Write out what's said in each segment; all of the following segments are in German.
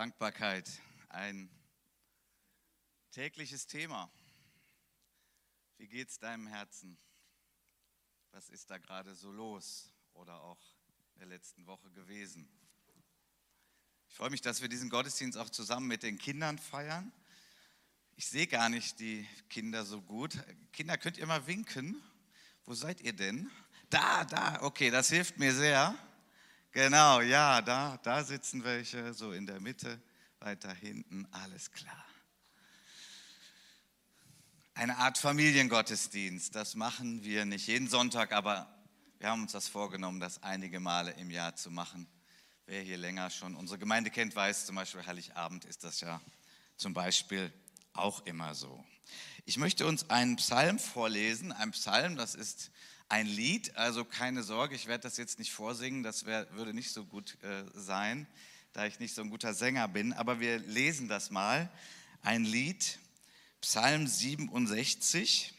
Dankbarkeit, ein tägliches Thema. Wie geht es deinem Herzen? Was ist da gerade so los oder auch in der letzten Woche gewesen? Ich freue mich, dass wir diesen Gottesdienst auch zusammen mit den Kindern feiern. Ich sehe gar nicht die Kinder so gut. Kinder, könnt ihr mal winken? Wo seid ihr denn? Da, da, okay, das hilft mir sehr. Genau, ja, da, da sitzen welche, so in der Mitte, weiter hinten, alles klar. Eine Art Familiengottesdienst, das machen wir nicht jeden Sonntag, aber wir haben uns das vorgenommen, das einige Male im Jahr zu machen. Wer hier länger schon unsere Gemeinde kennt, weiß zum Beispiel Heiligabend ist das ja zum Beispiel auch immer so. Ich möchte uns einen Psalm vorlesen, ein Psalm, das ist ein Lied, also keine Sorge, ich werde das jetzt nicht vorsingen, das wär, würde nicht so gut äh, sein, da ich nicht so ein guter Sänger bin, aber wir lesen das mal. Ein Lied, Psalm 67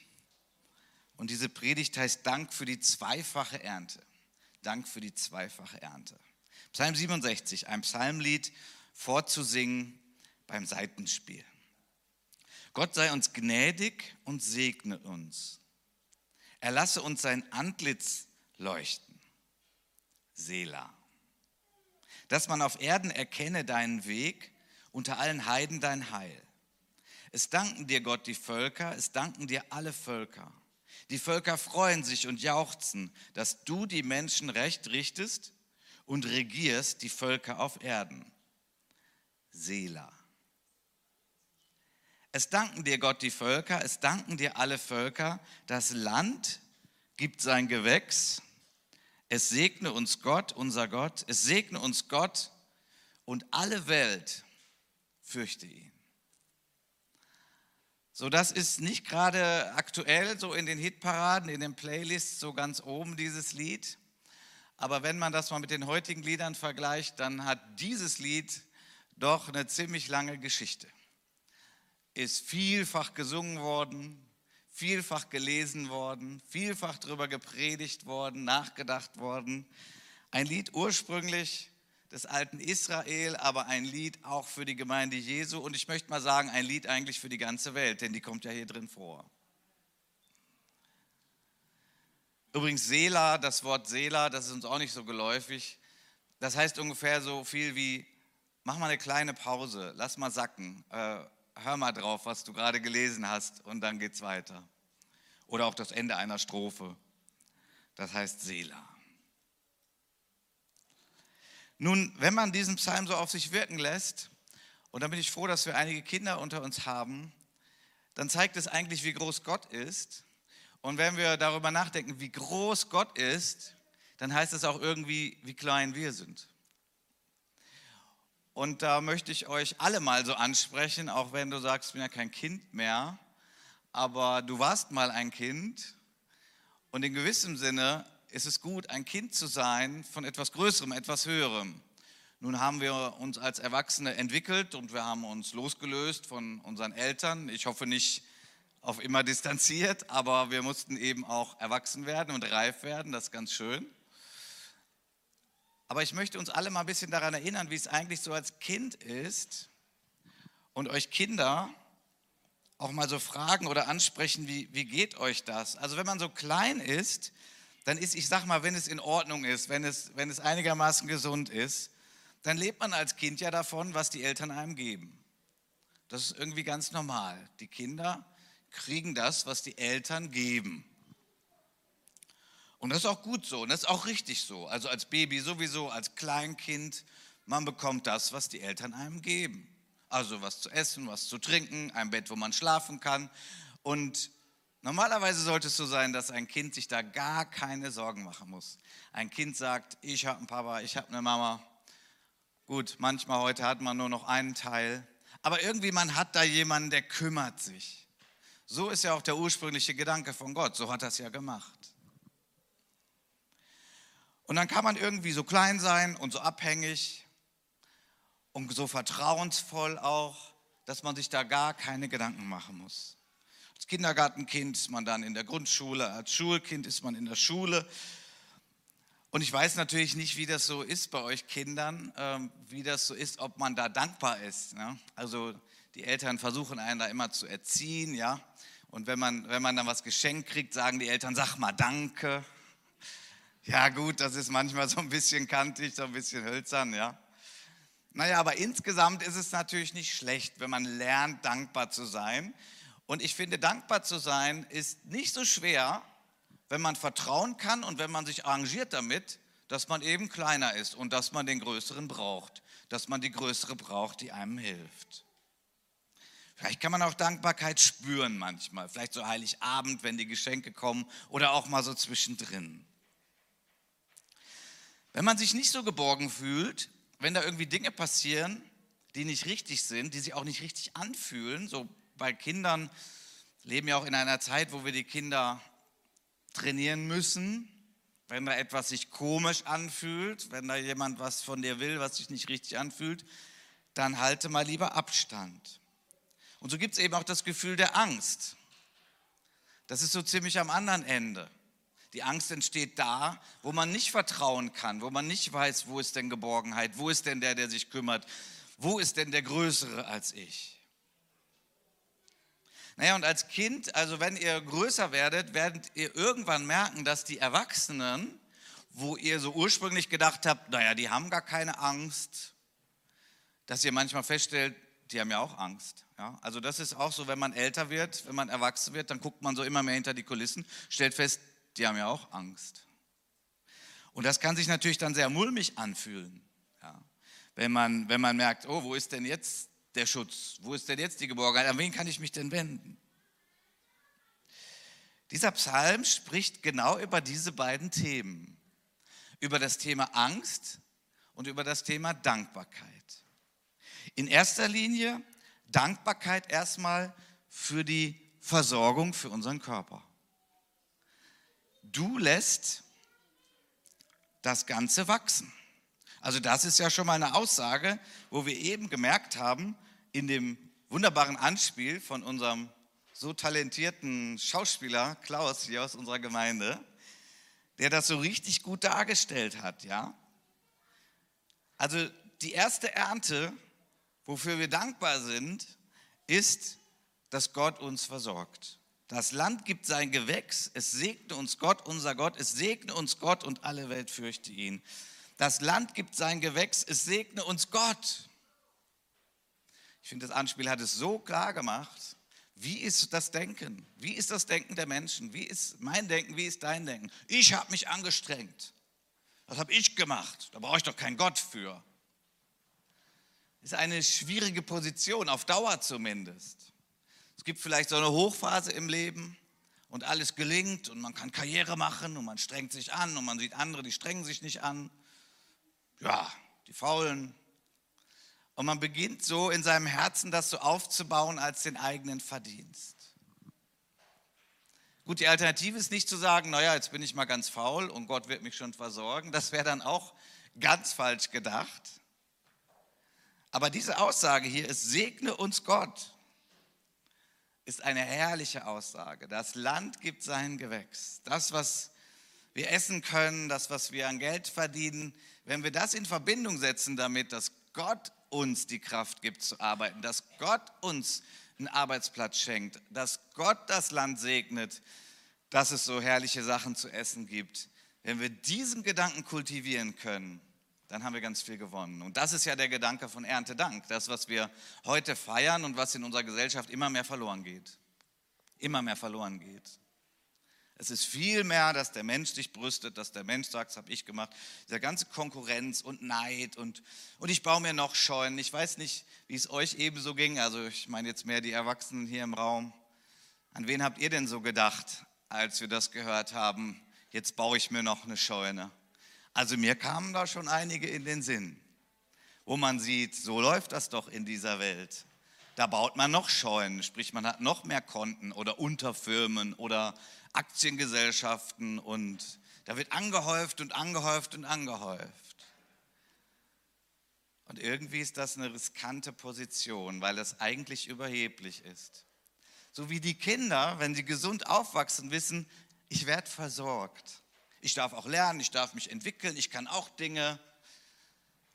und diese Predigt heißt Dank für die zweifache Ernte. Dank für die zweifache Ernte. Psalm 67, ein Psalmlied vorzusingen beim Seitenspiel. Gott sei uns gnädig und segne uns. Er lasse uns sein Antlitz leuchten. Sela. Dass man auf Erden erkenne deinen Weg, unter allen Heiden dein Heil. Es danken dir Gott die Völker, es danken dir alle Völker. Die Völker freuen sich und jauchzen, dass du die Menschen recht richtest und regierst die Völker auf Erden. Sela. Es danken dir Gott die Völker, es danken dir alle Völker. Das Land gibt sein Gewächs. Es segne uns Gott, unser Gott. Es segne uns Gott und alle Welt fürchte ihn. So, das ist nicht gerade aktuell so in den Hitparaden, in den Playlists so ganz oben dieses Lied. Aber wenn man das mal mit den heutigen Liedern vergleicht, dann hat dieses Lied doch eine ziemlich lange Geschichte ist vielfach gesungen worden, vielfach gelesen worden, vielfach darüber gepredigt worden, nachgedacht worden. Ein Lied ursprünglich des alten Israel, aber ein Lied auch für die Gemeinde Jesu und ich möchte mal sagen, ein Lied eigentlich für die ganze Welt, denn die kommt ja hier drin vor. Übrigens Sela, das Wort Sela, das ist uns auch nicht so geläufig. Das heißt ungefähr so viel wie, mach mal eine kleine Pause, lass mal sacken. Äh, hör mal drauf, was du gerade gelesen hast und dann geht's weiter. Oder auch das Ende einer Strophe. Das heißt Sela. Nun, wenn man diesen Psalm so auf sich wirken lässt, und da bin ich froh, dass wir einige Kinder unter uns haben, dann zeigt es eigentlich, wie groß Gott ist. Und wenn wir darüber nachdenken, wie groß Gott ist, dann heißt es auch irgendwie, wie klein wir sind. Und da möchte ich euch alle mal so ansprechen, auch wenn du sagst, ich bin ja kein Kind mehr, aber du warst mal ein Kind. Und in gewissem Sinne ist es gut, ein Kind zu sein von etwas Größerem, etwas Höherem. Nun haben wir uns als Erwachsene entwickelt und wir haben uns losgelöst von unseren Eltern. Ich hoffe nicht auf immer distanziert, aber wir mussten eben auch erwachsen werden und reif werden. Das ist ganz schön. Aber ich möchte uns alle mal ein bisschen daran erinnern, wie es eigentlich so als Kind ist und euch Kinder auch mal so fragen oder ansprechen, wie, wie geht euch das? Also wenn man so klein ist, dann ist, ich sag mal, wenn es in Ordnung ist, wenn es, wenn es einigermaßen gesund ist, dann lebt man als Kind ja davon, was die Eltern einem geben. Das ist irgendwie ganz normal. Die Kinder kriegen das, was die Eltern geben. Und das ist auch gut so und das ist auch richtig so. Also als Baby sowieso, als Kleinkind, man bekommt das, was die Eltern einem geben. Also was zu essen, was zu trinken, ein Bett, wo man schlafen kann. Und normalerweise sollte es so sein, dass ein Kind sich da gar keine Sorgen machen muss. Ein Kind sagt, ich habe einen Papa, ich habe eine Mama. Gut, manchmal heute hat man nur noch einen Teil. Aber irgendwie man hat da jemanden, der kümmert sich. So ist ja auch der ursprüngliche Gedanke von Gott. So hat er es ja gemacht. Und dann kann man irgendwie so klein sein und so abhängig und so vertrauensvoll auch, dass man sich da gar keine Gedanken machen muss. Als Kindergartenkind ist man dann in der Grundschule, als Schulkind ist man in der Schule. Und ich weiß natürlich nicht, wie das so ist bei euch Kindern, ähm, wie das so ist, ob man da dankbar ist. Ne? Also die Eltern versuchen einen da immer zu erziehen, ja. Und wenn man, wenn man dann was geschenkt kriegt, sagen die Eltern, sag mal Danke. Ja gut, das ist manchmal so ein bisschen kantig, so ein bisschen hölzern, ja. Naja, aber insgesamt ist es natürlich nicht schlecht, wenn man lernt, dankbar zu sein. Und ich finde, dankbar zu sein ist nicht so schwer, wenn man vertrauen kann und wenn man sich arrangiert damit, dass man eben kleiner ist und dass man den Größeren braucht, dass man die Größere braucht, die einem hilft. Vielleicht kann man auch Dankbarkeit spüren manchmal, vielleicht so Heiligabend, wenn die Geschenke kommen oder auch mal so zwischendrin. Wenn man sich nicht so geborgen fühlt, wenn da irgendwie Dinge passieren, die nicht richtig sind, die sich auch nicht richtig anfühlen, so bei Kindern leben ja auch in einer Zeit, wo wir die Kinder trainieren müssen, wenn da etwas sich komisch anfühlt, wenn da jemand was von dir will, was sich nicht richtig anfühlt, dann halte mal lieber Abstand. Und so gibt es eben auch das Gefühl der Angst. Das ist so ziemlich am anderen Ende. Die Angst entsteht da, wo man nicht vertrauen kann, wo man nicht weiß, wo ist denn Geborgenheit, wo ist denn der, der sich kümmert, wo ist denn der Größere als ich. Naja, und als Kind, also wenn ihr größer werdet, werdet ihr irgendwann merken, dass die Erwachsenen, wo ihr so ursprünglich gedacht habt, naja, die haben gar keine Angst, dass ihr manchmal feststellt, die haben ja auch Angst. Ja? Also das ist auch so, wenn man älter wird, wenn man erwachsen wird, dann guckt man so immer mehr hinter die Kulissen, stellt fest, die haben ja auch Angst. Und das kann sich natürlich dann sehr mulmig anfühlen, ja. wenn, man, wenn man merkt, oh, wo ist denn jetzt der Schutz? Wo ist denn jetzt die Geborgenheit? An wen kann ich mich denn wenden? Dieser Psalm spricht genau über diese beiden Themen. Über das Thema Angst und über das Thema Dankbarkeit. In erster Linie Dankbarkeit erstmal für die Versorgung für unseren Körper du lässt das Ganze wachsen. Also das ist ja schon mal eine Aussage, wo wir eben gemerkt haben, in dem wunderbaren Anspiel von unserem so talentierten Schauspieler Klaus hier aus unserer Gemeinde, der das so richtig gut dargestellt hat, ja? Also die erste Ernte, wofür wir dankbar sind, ist, dass Gott uns versorgt. Das Land gibt sein Gewächs, es segne uns Gott, unser Gott, es segne uns Gott und alle Welt fürchte ihn. Das Land gibt sein Gewächs, es segne uns Gott. Ich finde, das Anspiel hat es so klar gemacht. Wie ist das Denken? Wie ist das Denken der Menschen? Wie ist mein Denken? Wie ist dein Denken? Ich habe mich angestrengt. Das habe ich gemacht. Da brauche ich doch keinen Gott für. Ist eine schwierige Position, auf Dauer zumindest. Es gibt vielleicht so eine Hochphase im Leben und alles gelingt und man kann Karriere machen und man strengt sich an und man sieht andere, die strengen sich nicht an. Ja, die Faulen. Und man beginnt so in seinem Herzen das so aufzubauen als den eigenen Verdienst. Gut, die Alternative ist nicht zu sagen, naja, jetzt bin ich mal ganz faul und Gott wird mich schon versorgen. Das wäre dann auch ganz falsch gedacht. Aber diese Aussage hier ist, segne uns Gott ist eine herrliche Aussage. Das Land gibt sein Gewächs. Das, was wir essen können, das, was wir an Geld verdienen, wenn wir das in Verbindung setzen damit, dass Gott uns die Kraft gibt zu arbeiten, dass Gott uns einen Arbeitsplatz schenkt, dass Gott das Land segnet, dass es so herrliche Sachen zu essen gibt. Wenn wir diesen Gedanken kultivieren können, dann haben wir ganz viel gewonnen. Und das ist ja der Gedanke von Erntedank, das, was wir heute feiern und was in unserer Gesellschaft immer mehr verloren geht. Immer mehr verloren geht. Es ist viel mehr, dass der Mensch sich brüstet, dass der Mensch sagt, das habe ich gemacht. Diese ganze Konkurrenz und Neid und, und ich baue mir noch Scheunen. Ich weiß nicht, wie es euch ebenso ging. Also ich meine jetzt mehr die Erwachsenen hier im Raum. An wen habt ihr denn so gedacht, als wir das gehört haben? Jetzt baue ich mir noch eine Scheune. Also mir kamen da schon einige in den Sinn, wo man sieht, so läuft das doch in dieser Welt. Da baut man noch Scheunen, sprich man hat noch mehr Konten oder Unterfirmen oder Aktiengesellschaften und da wird angehäuft und angehäuft und angehäuft. Und irgendwie ist das eine riskante Position, weil das eigentlich überheblich ist. So wie die Kinder, wenn sie gesund aufwachsen, wissen, ich werde versorgt. Ich darf auch lernen, ich darf mich entwickeln, ich kann auch Dinge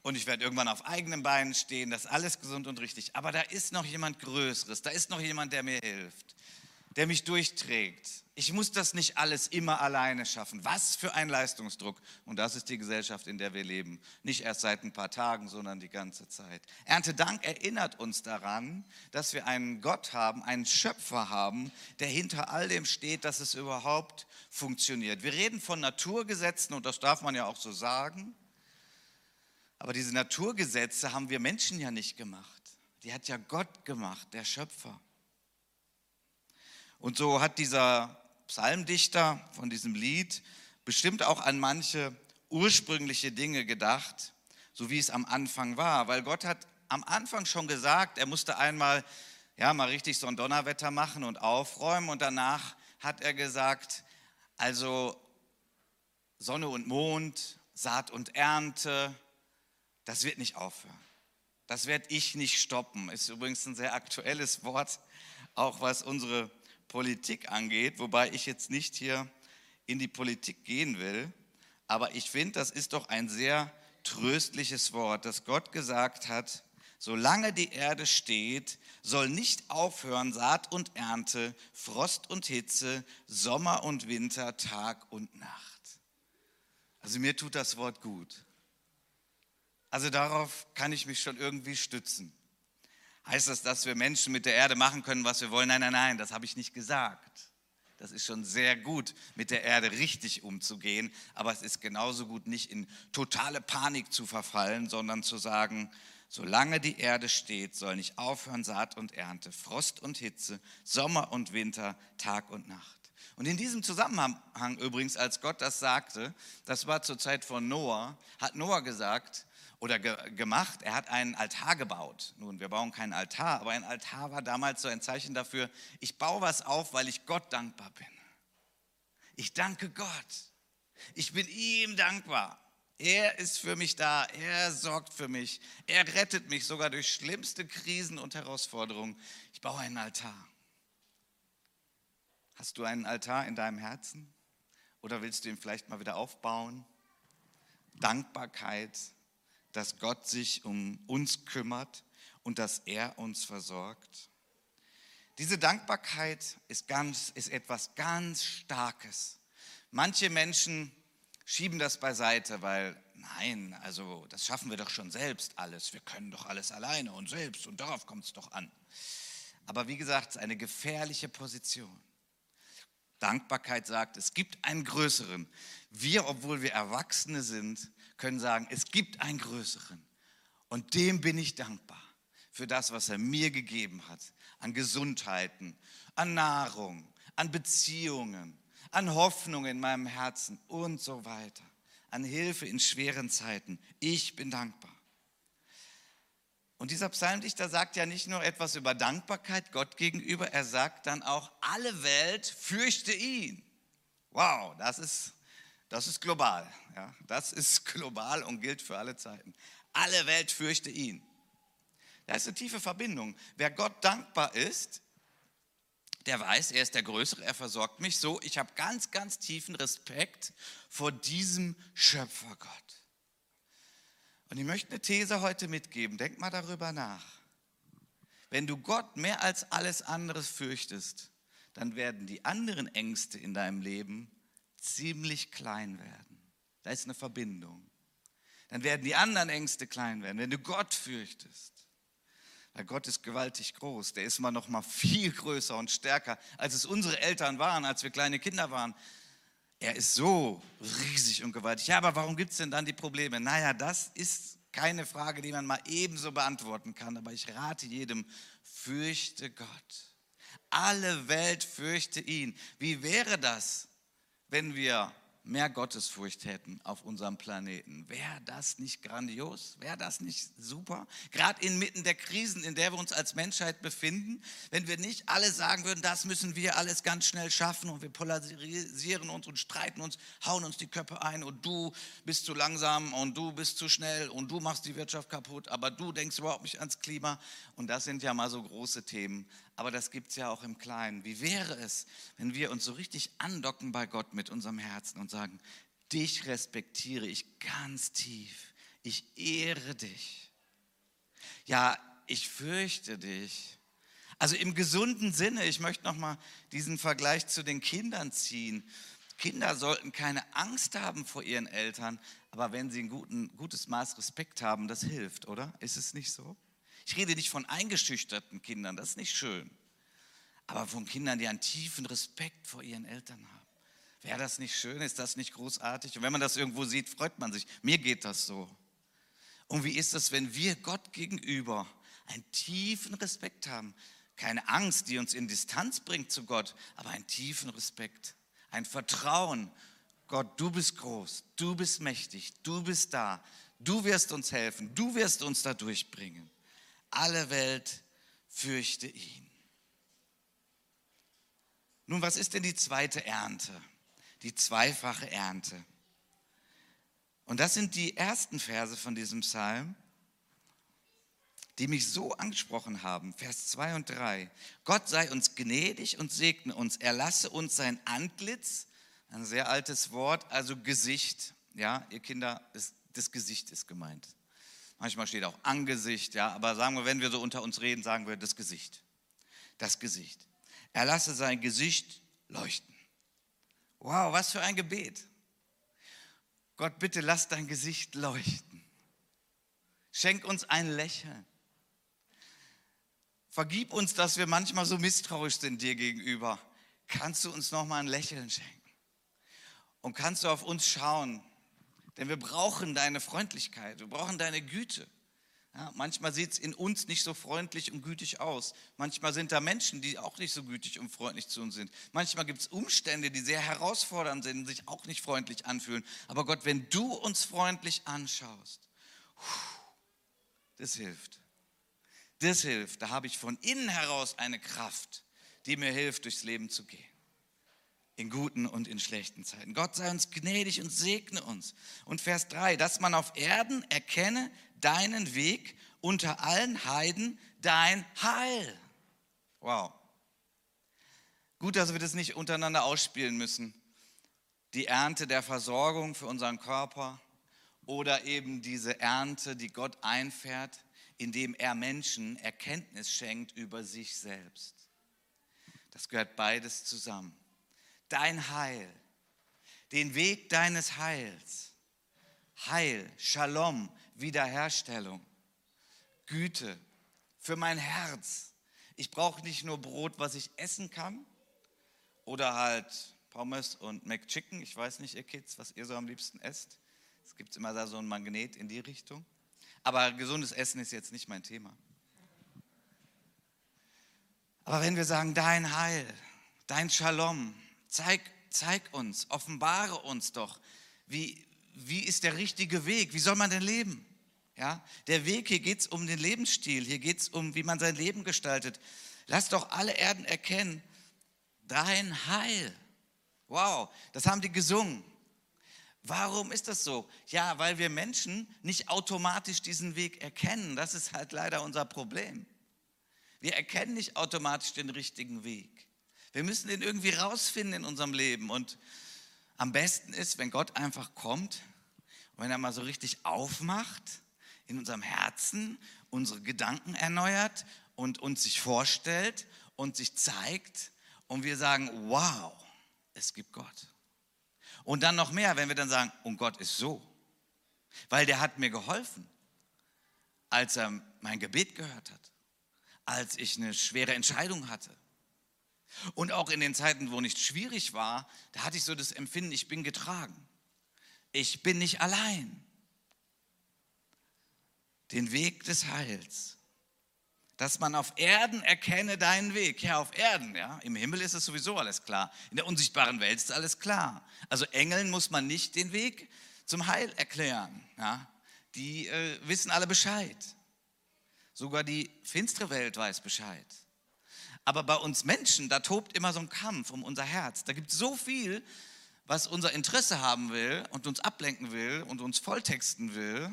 und ich werde irgendwann auf eigenen Beinen stehen. Das ist alles gesund und richtig. Aber da ist noch jemand Größeres, da ist noch jemand, der mir hilft, der mich durchträgt. Ich muss das nicht alles immer alleine schaffen. Was für ein Leistungsdruck. Und das ist die Gesellschaft, in der wir leben. Nicht erst seit ein paar Tagen, sondern die ganze Zeit. Erntedank erinnert uns daran, dass wir einen Gott haben, einen Schöpfer haben, der hinter all dem steht, dass es überhaupt funktioniert. Wir reden von Naturgesetzen und das darf man ja auch so sagen. Aber diese Naturgesetze haben wir Menschen ja nicht gemacht. Die hat ja Gott gemacht, der Schöpfer. Und so hat dieser Psalmdichter von diesem Lied bestimmt auch an manche ursprüngliche Dinge gedacht, so wie es am Anfang war. Weil Gott hat am Anfang schon gesagt, er musste einmal ja, mal richtig so ein Donnerwetter machen und aufräumen. Und danach hat er gesagt, also Sonne und Mond, Saat und Ernte, das wird nicht aufhören. Das werde ich nicht stoppen. Ist übrigens ein sehr aktuelles Wort, auch was unsere Politik angeht, wobei ich jetzt nicht hier in die Politik gehen will. Aber ich finde, das ist doch ein sehr tröstliches Wort, dass Gott gesagt hat, solange die Erde steht, soll nicht aufhören Saat und Ernte, Frost und Hitze, Sommer und Winter, Tag und Nacht. Also mir tut das Wort gut. Also darauf kann ich mich schon irgendwie stützen. Heißt das, dass wir Menschen mit der Erde machen können, was wir wollen? Nein, nein, nein, das habe ich nicht gesagt. Das ist schon sehr gut, mit der Erde richtig umzugehen, aber es ist genauso gut, nicht in totale Panik zu verfallen, sondern zu sagen, solange die Erde steht, soll nicht aufhören Saat und Ernte, Frost und Hitze, Sommer und Winter, Tag und Nacht. Und in diesem Zusammenhang übrigens, als Gott das sagte, das war zur Zeit von Noah, hat Noah gesagt, oder ge gemacht. Er hat einen Altar gebaut. Nun, wir bauen keinen Altar, aber ein Altar war damals so ein Zeichen dafür, ich baue was auf, weil ich Gott dankbar bin. Ich danke Gott. Ich bin ihm dankbar. Er ist für mich da. Er sorgt für mich. Er rettet mich sogar durch schlimmste Krisen und Herausforderungen. Ich baue einen Altar. Hast du einen Altar in deinem Herzen? Oder willst du ihn vielleicht mal wieder aufbauen? Dankbarkeit dass Gott sich um uns kümmert und dass er uns versorgt. Diese Dankbarkeit ist, ganz, ist etwas ganz Starkes. Manche Menschen schieben das beiseite, weil nein, also das schaffen wir doch schon selbst alles. Wir können doch alles alleine und selbst und darauf kommt es doch an. Aber wie gesagt, es ist eine gefährliche Position. Dankbarkeit sagt, es gibt einen größeren. Wir, obwohl wir Erwachsene sind, können sagen, es gibt einen größeren. Und dem bin ich dankbar für das, was er mir gegeben hat. An Gesundheiten, an Nahrung, an Beziehungen, an Hoffnung in meinem Herzen und so weiter. An Hilfe in schweren Zeiten. Ich bin dankbar. Und dieser Psalmdichter sagt ja nicht nur etwas über Dankbarkeit Gott gegenüber, er sagt dann auch, alle Welt fürchte ihn. Wow, das ist, das ist global. Ja, das ist global und gilt für alle Zeiten. Alle Welt fürchte ihn. Da ist eine tiefe Verbindung. Wer Gott dankbar ist, der weiß, er ist der Größere, er versorgt mich so. Ich habe ganz, ganz tiefen Respekt vor diesem Schöpfergott. Und ich möchte eine These heute mitgeben. Denk mal darüber nach. Wenn du Gott mehr als alles andere fürchtest, dann werden die anderen Ängste in deinem Leben ziemlich klein werden. Da ist eine Verbindung. Dann werden die anderen Ängste klein werden, wenn du Gott fürchtest. Weil Gott ist gewaltig groß. Der ist immer noch mal viel größer und stärker, als es unsere Eltern waren, als wir kleine Kinder waren. Er ist so riesig und gewaltig. Ja, aber warum gibt es denn dann die Probleme? Naja, das ist keine Frage, die man mal ebenso beantworten kann. Aber ich rate jedem, fürchte Gott. Alle Welt fürchte ihn. Wie wäre das, wenn wir mehr Gottesfurcht hätten auf unserem Planeten. Wäre das nicht grandios? Wäre das nicht super? Gerade inmitten der Krisen, in der wir uns als Menschheit befinden, wenn wir nicht alle sagen würden, das müssen wir alles ganz schnell schaffen und wir polarisieren uns und streiten uns, hauen uns die Köpfe ein und du bist zu langsam und du bist zu schnell und du machst die Wirtschaft kaputt, aber du denkst überhaupt nicht ans Klima und das sind ja mal so große Themen aber das gibt es ja auch im Kleinen. Wie wäre es, wenn wir uns so richtig andocken bei Gott mit unserem Herzen und sagen, Dich respektiere ich ganz tief. Ich ehre dich. Ja, ich fürchte dich. Also im gesunden Sinne, ich möchte nochmal diesen Vergleich zu den Kindern ziehen. Kinder sollten keine Angst haben vor ihren Eltern, aber wenn sie ein guten, gutes Maß Respekt haben, das hilft, oder? Ist es nicht so? Ich rede nicht von eingeschüchterten Kindern, das ist nicht schön, aber von Kindern, die einen tiefen Respekt vor ihren Eltern haben. Wäre das nicht schön? Ist das nicht großartig? Und wenn man das irgendwo sieht, freut man sich. Mir geht das so. Und wie ist das, wenn wir Gott gegenüber einen tiefen Respekt haben? Keine Angst, die uns in Distanz bringt zu Gott, aber einen tiefen Respekt, ein Vertrauen. Gott, du bist groß, du bist mächtig, du bist da, du wirst uns helfen, du wirst uns da durchbringen. Alle Welt fürchte ihn. Nun, was ist denn die zweite Ernte? Die zweifache Ernte. Und das sind die ersten Verse von diesem Psalm, die mich so angesprochen haben. Vers 2 und 3. Gott sei uns gnädig und segne uns. Er lasse uns sein Antlitz, ein sehr altes Wort, also Gesicht. Ja, ihr Kinder, das Gesicht ist gemeint. Manchmal steht auch Angesicht, ja, aber sagen wir, wenn wir so unter uns reden, sagen wir das Gesicht. Das Gesicht. Er lasse sein Gesicht leuchten. Wow, was für ein Gebet. Gott, bitte lass dein Gesicht leuchten. Schenk uns ein Lächeln. Vergib uns, dass wir manchmal so misstrauisch sind dir gegenüber. Kannst du uns noch mal ein Lächeln schenken? Und kannst du auf uns schauen? Denn wir brauchen deine Freundlichkeit, wir brauchen deine Güte. Ja, manchmal sieht es in uns nicht so freundlich und gütig aus. Manchmal sind da Menschen, die auch nicht so gütig und freundlich zu uns sind. Manchmal gibt es Umstände, die sehr herausfordernd sind und sich auch nicht freundlich anfühlen. Aber Gott, wenn du uns freundlich anschaust, das hilft. Das hilft. Da habe ich von innen heraus eine Kraft, die mir hilft, durchs Leben zu gehen. In guten und in schlechten Zeiten. Gott sei uns gnädig und segne uns. Und Vers 3, dass man auf Erden erkenne, deinen Weg unter allen Heiden dein Heil. Wow. Gut, dass wir das nicht untereinander ausspielen müssen. Die Ernte der Versorgung für unseren Körper oder eben diese Ernte, die Gott einfährt, indem er Menschen Erkenntnis schenkt über sich selbst. Das gehört beides zusammen. Dein Heil, den Weg deines Heils, Heil, Shalom, Wiederherstellung, Güte für mein Herz. Ich brauche nicht nur Brot, was ich essen kann oder halt Pommes und McChicken. Ich weiß nicht, ihr Kids, was ihr so am liebsten esst. Es gibt immer da so ein Magnet in die Richtung. Aber gesundes Essen ist jetzt nicht mein Thema. Aber wenn wir sagen, dein Heil, dein Shalom, zeig, zeig uns, offenbare uns doch, wie, wie ist der richtige Weg? Wie soll man denn leben? Ja, der Weg, hier geht es um den Lebensstil, hier geht es um, wie man sein Leben gestaltet. Lass doch alle Erden erkennen, dein Heil. Wow, das haben die gesungen. Warum ist das so? Ja, weil wir Menschen nicht automatisch diesen Weg erkennen. Das ist halt leider unser Problem. Wir erkennen nicht automatisch den richtigen Weg. Wir müssen den irgendwie rausfinden in unserem Leben. Und am besten ist, wenn Gott einfach kommt und wenn er mal so richtig aufmacht in unserem Herzen, unsere Gedanken erneuert und uns sich vorstellt und sich zeigt und wir sagen, wow, es gibt Gott. Und dann noch mehr, wenn wir dann sagen, und Gott ist so, weil der hat mir geholfen, als er mein Gebet gehört hat, als ich eine schwere Entscheidung hatte und auch in den Zeiten, wo nicht schwierig war, da hatte ich so das Empfinden, ich bin getragen. Ich bin nicht allein. Den Weg des Heils. Dass man auf Erden erkenne deinen Weg. Ja, auf Erden, ja. Im Himmel ist es sowieso alles klar. In der unsichtbaren Welt ist alles klar. Also Engeln muss man nicht den Weg zum Heil erklären. Ja. Die äh, wissen alle Bescheid. Sogar die finstere Welt weiß Bescheid. Aber bei uns Menschen, da tobt immer so ein Kampf um unser Herz. Da gibt es so viel, was unser Interesse haben will und uns ablenken will und uns volltexten will.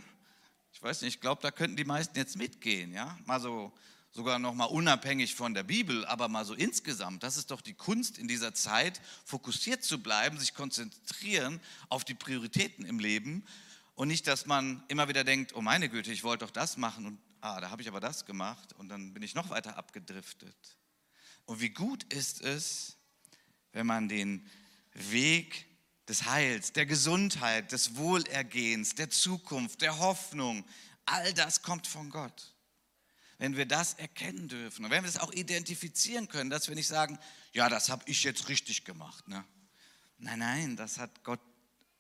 Ich weiß nicht, ich glaube, da könnten die meisten jetzt mitgehen, ja? Mal so, sogar noch mal unabhängig von der Bibel, aber mal so insgesamt. Das ist doch die Kunst in dieser Zeit, fokussiert zu bleiben, sich konzentrieren auf die Prioritäten im Leben und nicht, dass man immer wieder denkt, oh meine Güte, ich wollte doch das machen und ah, da habe ich aber das gemacht und dann bin ich noch weiter abgedriftet. Und wie gut ist es, wenn man den Weg des Heils, der Gesundheit, des Wohlergehens, der Zukunft, der Hoffnung, all das kommt von Gott wenn wir das erkennen dürfen und wenn wir es auch identifizieren können, dass wir nicht sagen, ja, das habe ich jetzt richtig gemacht. Ne? Nein, nein, das hat Gott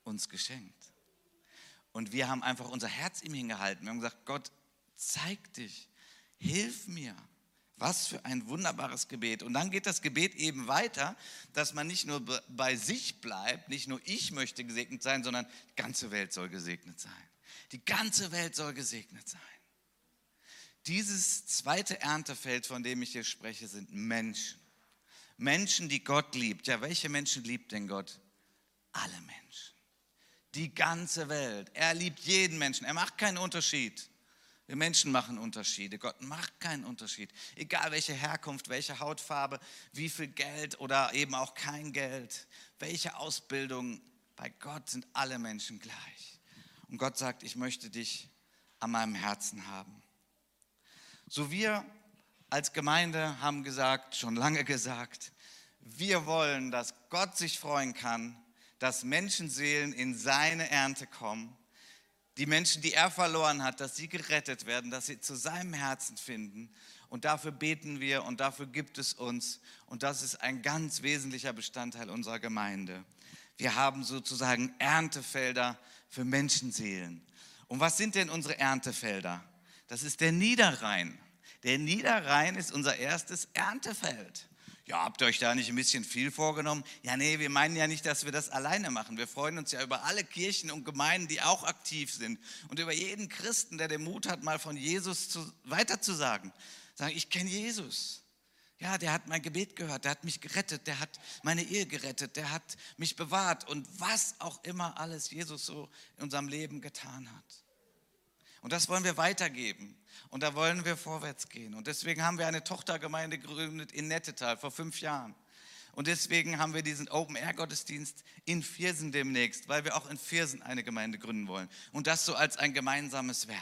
uns geschenkt. Und wir haben einfach unser Herz ihm hingehalten. Wir haben gesagt, Gott, zeig dich, hilf mir. Was für ein wunderbares Gebet. Und dann geht das Gebet eben weiter, dass man nicht nur bei sich bleibt, nicht nur ich möchte gesegnet sein, sondern die ganze Welt soll gesegnet sein. Die ganze Welt soll gesegnet sein. Dieses zweite Erntefeld, von dem ich hier spreche, sind Menschen. Menschen, die Gott liebt. Ja, welche Menschen liebt denn Gott? Alle Menschen. Die ganze Welt. Er liebt jeden Menschen. Er macht keinen Unterschied. Wir Menschen machen Unterschiede. Gott macht keinen Unterschied. Egal welche Herkunft, welche Hautfarbe, wie viel Geld oder eben auch kein Geld, welche Ausbildung. Bei Gott sind alle Menschen gleich. Und Gott sagt, ich möchte dich an meinem Herzen haben. So wir als Gemeinde haben gesagt, schon lange gesagt, wir wollen, dass Gott sich freuen kann, dass Menschenseelen in seine Ernte kommen. Die Menschen, die er verloren hat, dass sie gerettet werden, dass sie zu seinem Herzen finden. Und dafür beten wir und dafür gibt es uns. Und das ist ein ganz wesentlicher Bestandteil unserer Gemeinde. Wir haben sozusagen Erntefelder für Menschenseelen. Und was sind denn unsere Erntefelder? Das ist der Niederrhein. Der Niederrhein ist unser erstes Erntefeld. Ja, habt ihr euch da nicht ein bisschen viel vorgenommen? Ja, nee, wir meinen ja nicht, dass wir das alleine machen. Wir freuen uns ja über alle Kirchen und Gemeinden, die auch aktiv sind und über jeden Christen, der den Mut hat, mal von Jesus zu, weiterzusagen. Sagen, ich kenne Jesus. Ja, der hat mein Gebet gehört, der hat mich gerettet, der hat meine Ehe gerettet, der hat mich bewahrt und was auch immer alles Jesus so in unserem Leben getan hat. Und das wollen wir weitergeben. Und da wollen wir vorwärts gehen. Und deswegen haben wir eine Tochtergemeinde gegründet in Nettetal vor fünf Jahren. Und deswegen haben wir diesen Open-Air-Gottesdienst in Viersen demnächst, weil wir auch in Viersen eine Gemeinde gründen wollen. Und das so als ein gemeinsames Werk.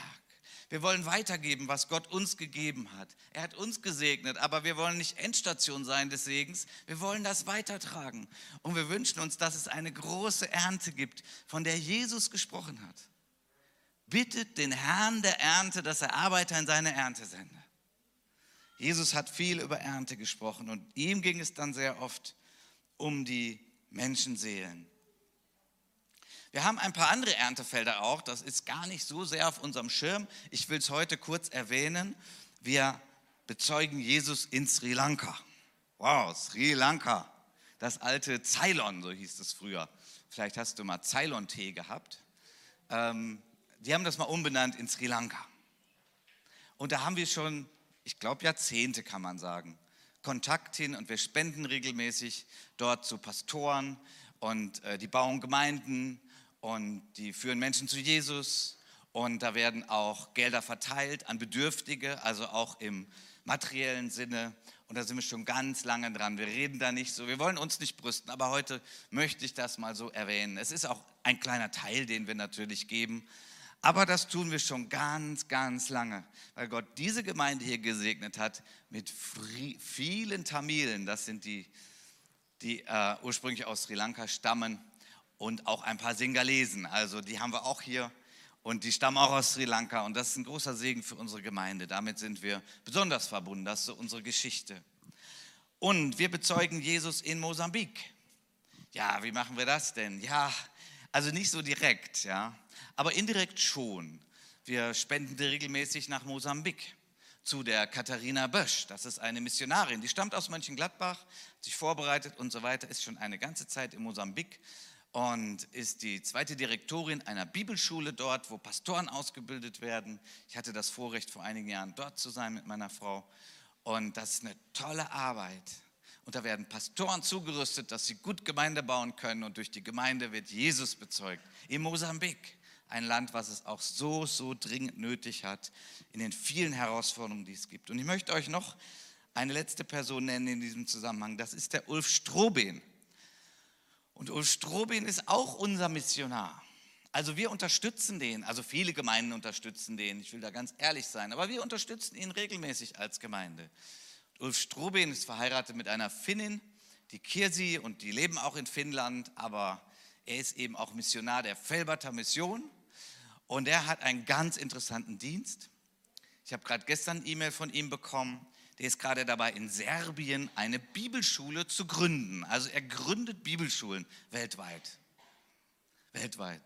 Wir wollen weitergeben, was Gott uns gegeben hat. Er hat uns gesegnet, aber wir wollen nicht Endstation sein des Segens. Wir wollen das weitertragen. Und wir wünschen uns, dass es eine große Ernte gibt, von der Jesus gesprochen hat bittet den Herrn der Ernte, dass er Arbeiter in seine Ernte sende. Jesus hat viel über Ernte gesprochen und ihm ging es dann sehr oft um die Menschenseelen. Wir haben ein paar andere Erntefelder auch, das ist gar nicht so sehr auf unserem Schirm. Ich will es heute kurz erwähnen. Wir bezeugen Jesus in Sri Lanka. Wow, Sri Lanka, das alte Ceylon, so hieß es früher. Vielleicht hast du mal Ceylon-Tee gehabt. Ähm, die haben das mal umbenannt in Sri Lanka. Und da haben wir schon, ich glaube, Jahrzehnte kann man sagen, Kontakt hin und wir spenden regelmäßig dort zu Pastoren und äh, die bauen Gemeinden und die führen Menschen zu Jesus und da werden auch Gelder verteilt an Bedürftige, also auch im materiellen Sinne. Und da sind wir schon ganz lange dran. Wir reden da nicht so, wir wollen uns nicht brüsten, aber heute möchte ich das mal so erwähnen. Es ist auch ein kleiner Teil, den wir natürlich geben, aber das tun wir schon ganz, ganz lange, weil Gott diese Gemeinde hier gesegnet hat mit vielen Tamilen. Das sind die, die äh, ursprünglich aus Sri Lanka stammen und auch ein paar Singalesen. Also die haben wir auch hier und die stammen auch aus Sri Lanka. Und das ist ein großer Segen für unsere Gemeinde. Damit sind wir besonders verbunden. Das ist so unsere Geschichte. Und wir bezeugen Jesus in Mosambik. Ja, wie machen wir das denn? Ja, also nicht so direkt, ja aber indirekt schon. Wir spenden regelmäßig nach Mosambik zu der Katharina Bösch. Das ist eine Missionarin, die stammt aus Mönchengladbach, hat sich vorbereitet und so weiter, ist schon eine ganze Zeit in Mosambik und ist die zweite Direktorin einer Bibelschule dort, wo Pastoren ausgebildet werden. Ich hatte das Vorrecht, vor einigen Jahren dort zu sein mit meiner Frau. Und das ist eine tolle Arbeit. Und da werden Pastoren zugerüstet, dass sie gut Gemeinde bauen können. Und durch die Gemeinde wird Jesus bezeugt. In Mosambik ein Land, was es auch so, so dringend nötig hat in den vielen Herausforderungen, die es gibt. Und ich möchte euch noch eine letzte Person nennen in diesem Zusammenhang. Das ist der Ulf Stroben. Und Ulf Stroben ist auch unser Missionar. Also wir unterstützen den, also viele Gemeinden unterstützen den, ich will da ganz ehrlich sein, aber wir unterstützen ihn regelmäßig als Gemeinde. Ulf Stroben ist verheiratet mit einer Finnin, die Kirsi, und die leben auch in Finnland, aber er ist eben auch Missionar der Felberter Mission und er hat einen ganz interessanten Dienst. Ich habe gerade gestern E-Mail von ihm bekommen. Der ist gerade dabei, in Serbien eine Bibelschule zu gründen. Also er gründet Bibelschulen weltweit. Weltweit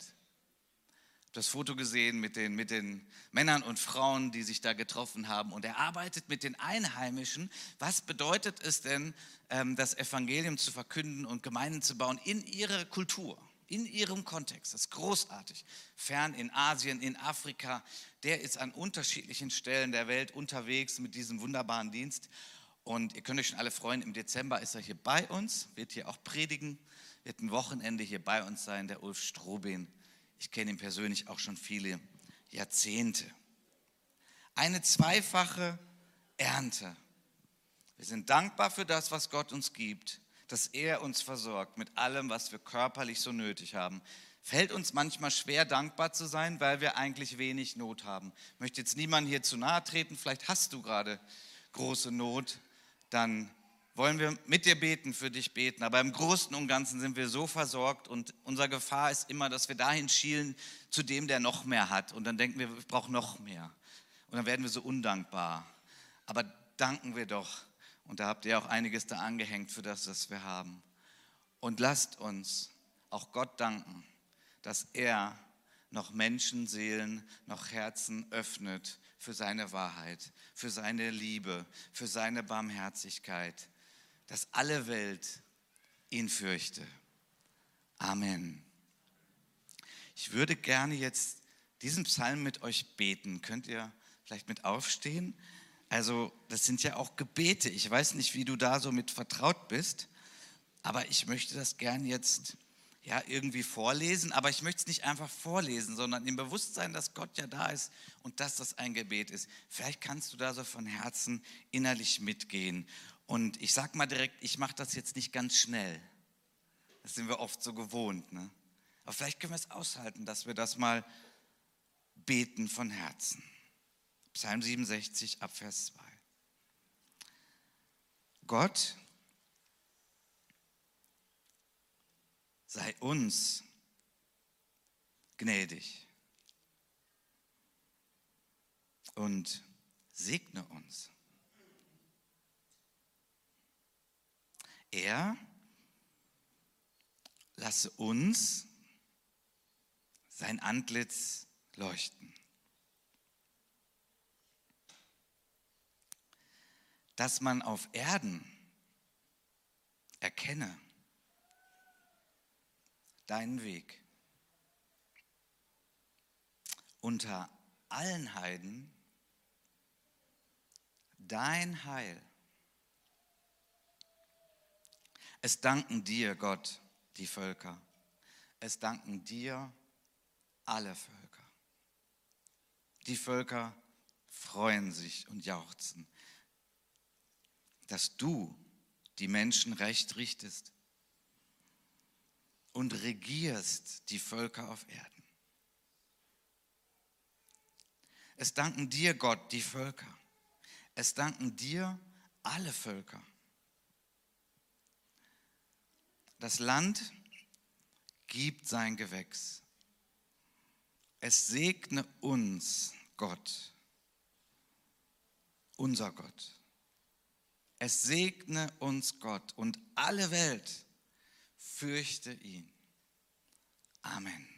das Foto gesehen mit den, mit den Männern und Frauen, die sich da getroffen haben. Und er arbeitet mit den Einheimischen. Was bedeutet es denn, ähm, das Evangelium zu verkünden und Gemeinden zu bauen in ihrer Kultur, in ihrem Kontext? Das ist großartig. Fern in Asien, in Afrika. Der ist an unterschiedlichen Stellen der Welt unterwegs mit diesem wunderbaren Dienst. Und ihr könnt euch schon alle freuen, im Dezember ist er hier bei uns, wird hier auch predigen, wird ein Wochenende hier bei uns sein, der Ulf Stroben ich kenne ihn persönlich auch schon viele Jahrzehnte. Eine zweifache Ernte. Wir sind dankbar für das, was Gott uns gibt, dass er uns versorgt mit allem, was wir körperlich so nötig haben. Fällt uns manchmal schwer, dankbar zu sein, weil wir eigentlich wenig Not haben. Ich möchte jetzt niemandem hier zu nahe treten, vielleicht hast du gerade große Not, dann wollen wir mit dir beten, für dich beten. Aber im Großen und Ganzen sind wir so versorgt und unsere Gefahr ist immer, dass wir dahin schielen zu dem, der noch mehr hat. Und dann denken wir, wir brauchen noch mehr. Und dann werden wir so undankbar. Aber danken wir doch. Und da habt ihr auch einiges da angehängt für das, was wir haben. Und lasst uns auch Gott danken, dass er noch Menschenseelen, noch Herzen öffnet für seine Wahrheit, für seine Liebe, für seine Barmherzigkeit dass alle Welt ihn fürchte. Amen. Ich würde gerne jetzt diesen Psalm mit euch beten. Könnt ihr vielleicht mit aufstehen? Also, das sind ja auch Gebete. Ich weiß nicht, wie du da so mit vertraut bist, aber ich möchte das gern jetzt ja irgendwie vorlesen, aber ich möchte es nicht einfach vorlesen, sondern im Bewusstsein, dass Gott ja da ist und dass das ein Gebet ist. Vielleicht kannst du da so von Herzen innerlich mitgehen und ich sage mal direkt, ich mache das jetzt nicht ganz schnell. Das sind wir oft so gewohnt. Ne? Aber vielleicht können wir es aushalten, dass wir das mal beten von Herzen. Psalm 67 Abvers 2. Gott sei uns gnädig und segne uns. er lasse uns sein Antlitz leuchten. Dass man auf Erden erkenne deinen Weg. Unter allen Heiden dein Heil Es danken dir, Gott, die Völker. Es danken dir alle Völker. Die Völker freuen sich und jauchzen, dass du die Menschen recht richtest und regierst die Völker auf Erden. Es danken dir, Gott, die Völker. Es danken dir alle Völker. Das Land gibt sein Gewächs. Es segne uns, Gott, unser Gott. Es segne uns Gott und alle Welt fürchte ihn. Amen.